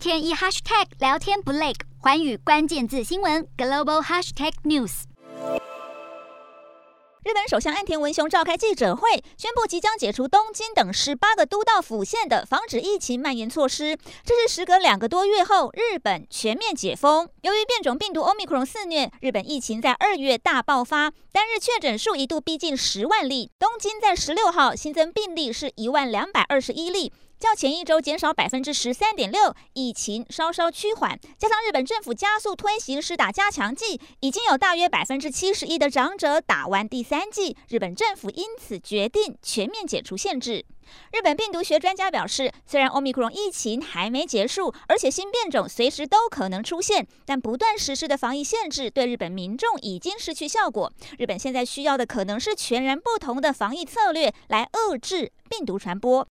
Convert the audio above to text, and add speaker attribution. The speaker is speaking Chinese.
Speaker 1: 天一 hashtag 聊天不累，寰宇关键字新闻 global hashtag news。
Speaker 2: 日本首相岸田文雄召开记者会，宣布即将解除东京等十八个都道府县的防止疫情蔓延措施。这是时隔两个多月后，日本全面解封。由于变种病毒 Omicron 肆虐，日本疫情在二月大爆发，单日确诊数一度逼近十万例。东京在十六号新增病例是一万两百二十一例。较前一周减少百分之十三点六，疫情稍稍趋缓，加上日本政府加速推行施打加强剂，已经有大约百分之七十一的长者打完第三剂。日本政府因此决定全面解除限制。日本病毒学专家表示，虽然 Omicron 疫情还没结束，而且新变种随时都可能出现，但不断实施的防疫限制对日本民众已经失去效果。日本现在需要的可能是全然不同的防疫策略来遏制病毒传播。